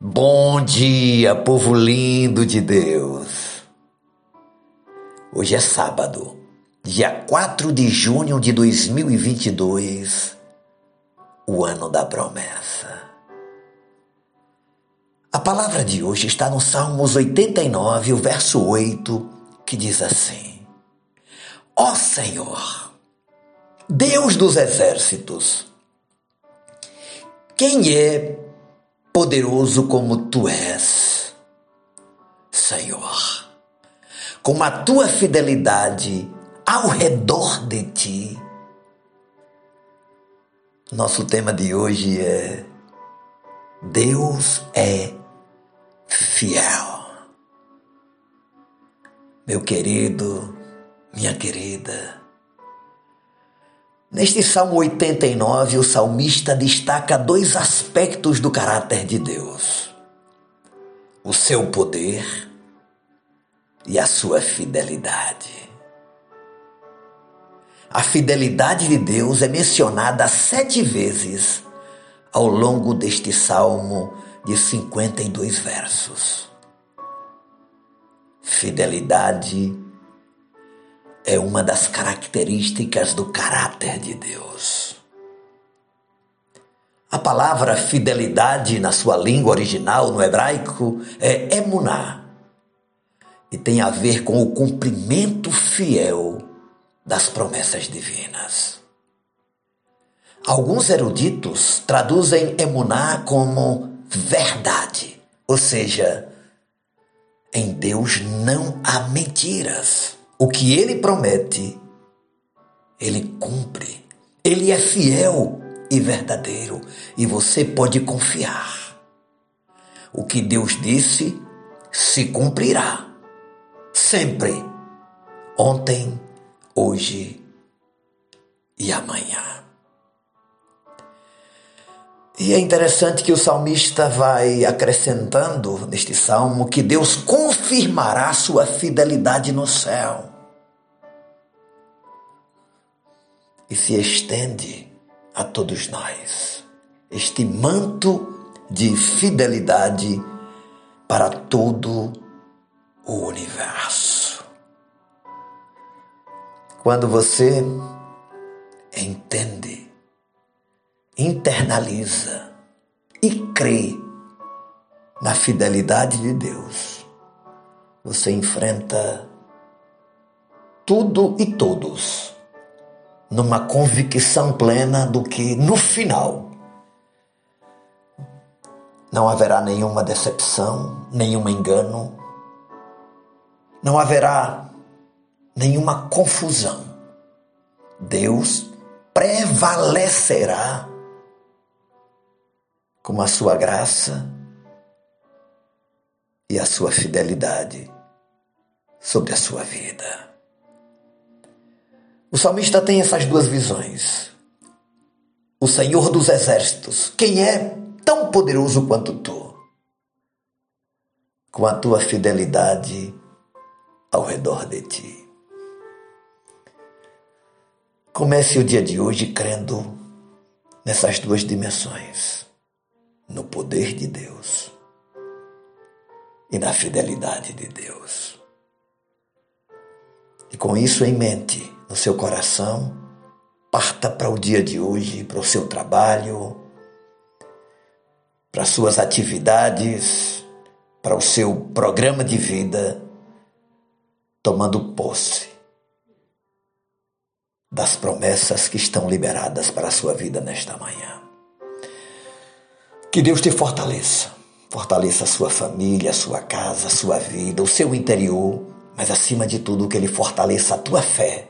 Bom dia, povo lindo de Deus. Hoje é sábado, dia 4 de junho de 2022, o ano da promessa. A palavra de hoje está no Salmos 89, o verso 8, que diz assim: Ó Senhor, Deus dos exércitos, quem é poderoso como tu és, Senhor? Com a tua fidelidade ao redor de ti. Nosso tema de hoje é Deus é fiel. Meu querido, minha querida, Neste Salmo 89, o salmista destaca dois aspectos do caráter de Deus: o seu poder e a sua fidelidade. A fidelidade de Deus é mencionada sete vezes ao longo deste salmo de 52 versos. Fidelidade é uma das características do caráter de Deus. A palavra fidelidade na sua língua original, no hebraico, é emuná e tem a ver com o cumprimento fiel das promessas divinas. Alguns eruditos traduzem emuná como verdade, ou seja, em Deus não há mentiras. O que ele promete, ele cumpre. Ele é fiel e verdadeiro e você pode confiar. O que Deus disse se cumprirá. Sempre. Ontem, hoje e amanhã. E é interessante que o salmista vai acrescentando neste salmo que Deus confirmará sua fidelidade no céu. E se estende a todos nós este manto de fidelidade para todo o universo. Quando você entende internaliza e crê na fidelidade de Deus, você enfrenta tudo e todos numa convicção plena do que no final não haverá nenhuma decepção, nenhum engano, não haverá nenhuma confusão. Deus prevalecerá com a sua graça e a sua fidelidade sobre a sua vida. O salmista tem essas duas visões. O Senhor dos exércitos, quem é tão poderoso quanto tu, com a tua fidelidade ao redor de ti. Comece o dia de hoje crendo nessas duas dimensões no poder de Deus e na fidelidade de Deus. E com isso em mente, no seu coração, parta para o dia de hoje, para o seu trabalho, para suas atividades, para o seu programa de vida, tomando posse das promessas que estão liberadas para a sua vida nesta manhã. Que Deus te fortaleça. Fortaleça a sua família, a sua casa, a sua vida, o seu interior, mas acima de tudo, que Ele fortaleça a tua fé.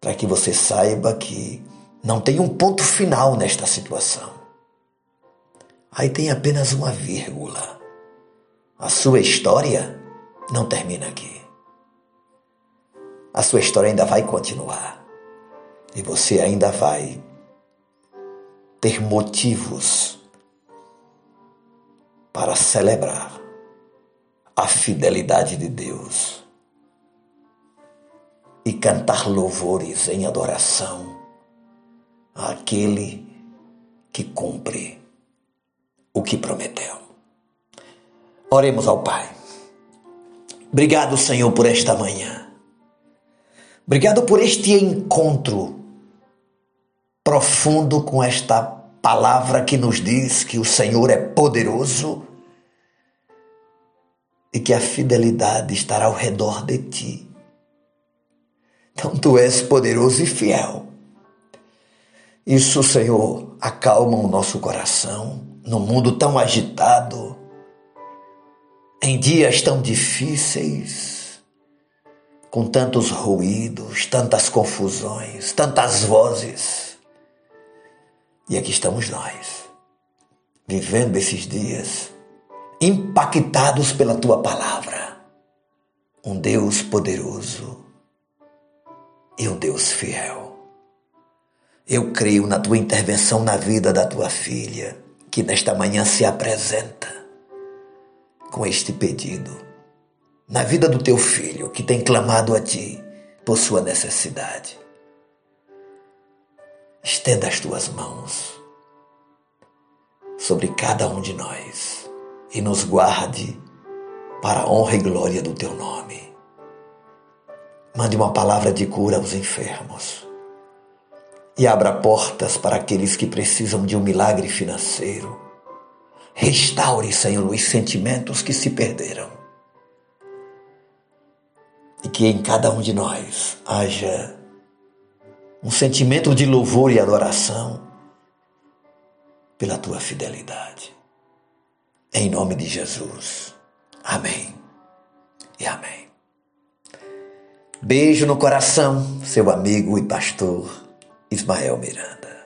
Para que você saiba que não tem um ponto final nesta situação. Aí tem apenas uma vírgula. A sua história não termina aqui. A sua história ainda vai continuar. E você ainda vai ter motivos para celebrar a fidelidade de Deus e cantar louvores em adoração àquele que cumpre o que prometeu. Oremos ao Pai. Obrigado, Senhor, por esta manhã. Obrigado por este encontro profundo com esta palavra que nos diz que o Senhor é poderoso e que a fidelidade estará ao redor de ti. Então tu és poderoso e fiel. Isso, Senhor, acalma o nosso coração no mundo tão agitado, em dias tão difíceis, com tantos ruídos, tantas confusões, tantas vozes. E aqui estamos nós, vivendo esses dias, impactados pela tua palavra. Um Deus poderoso e um Deus fiel. Eu creio na tua intervenção na vida da tua filha, que nesta manhã se apresenta com este pedido. Na vida do teu filho, que tem clamado a ti por sua necessidade. Estenda as tuas mãos sobre cada um de nós e nos guarde para a honra e glória do teu nome. Mande uma palavra de cura aos enfermos. E abra portas para aqueles que precisam de um milagre financeiro. Restaure, Senhor, os sentimentos que se perderam. E que em cada um de nós haja um sentimento de louvor e adoração pela tua fidelidade. Em nome de Jesus. Amém e amém. Beijo no coração, seu amigo e pastor Ismael Miranda.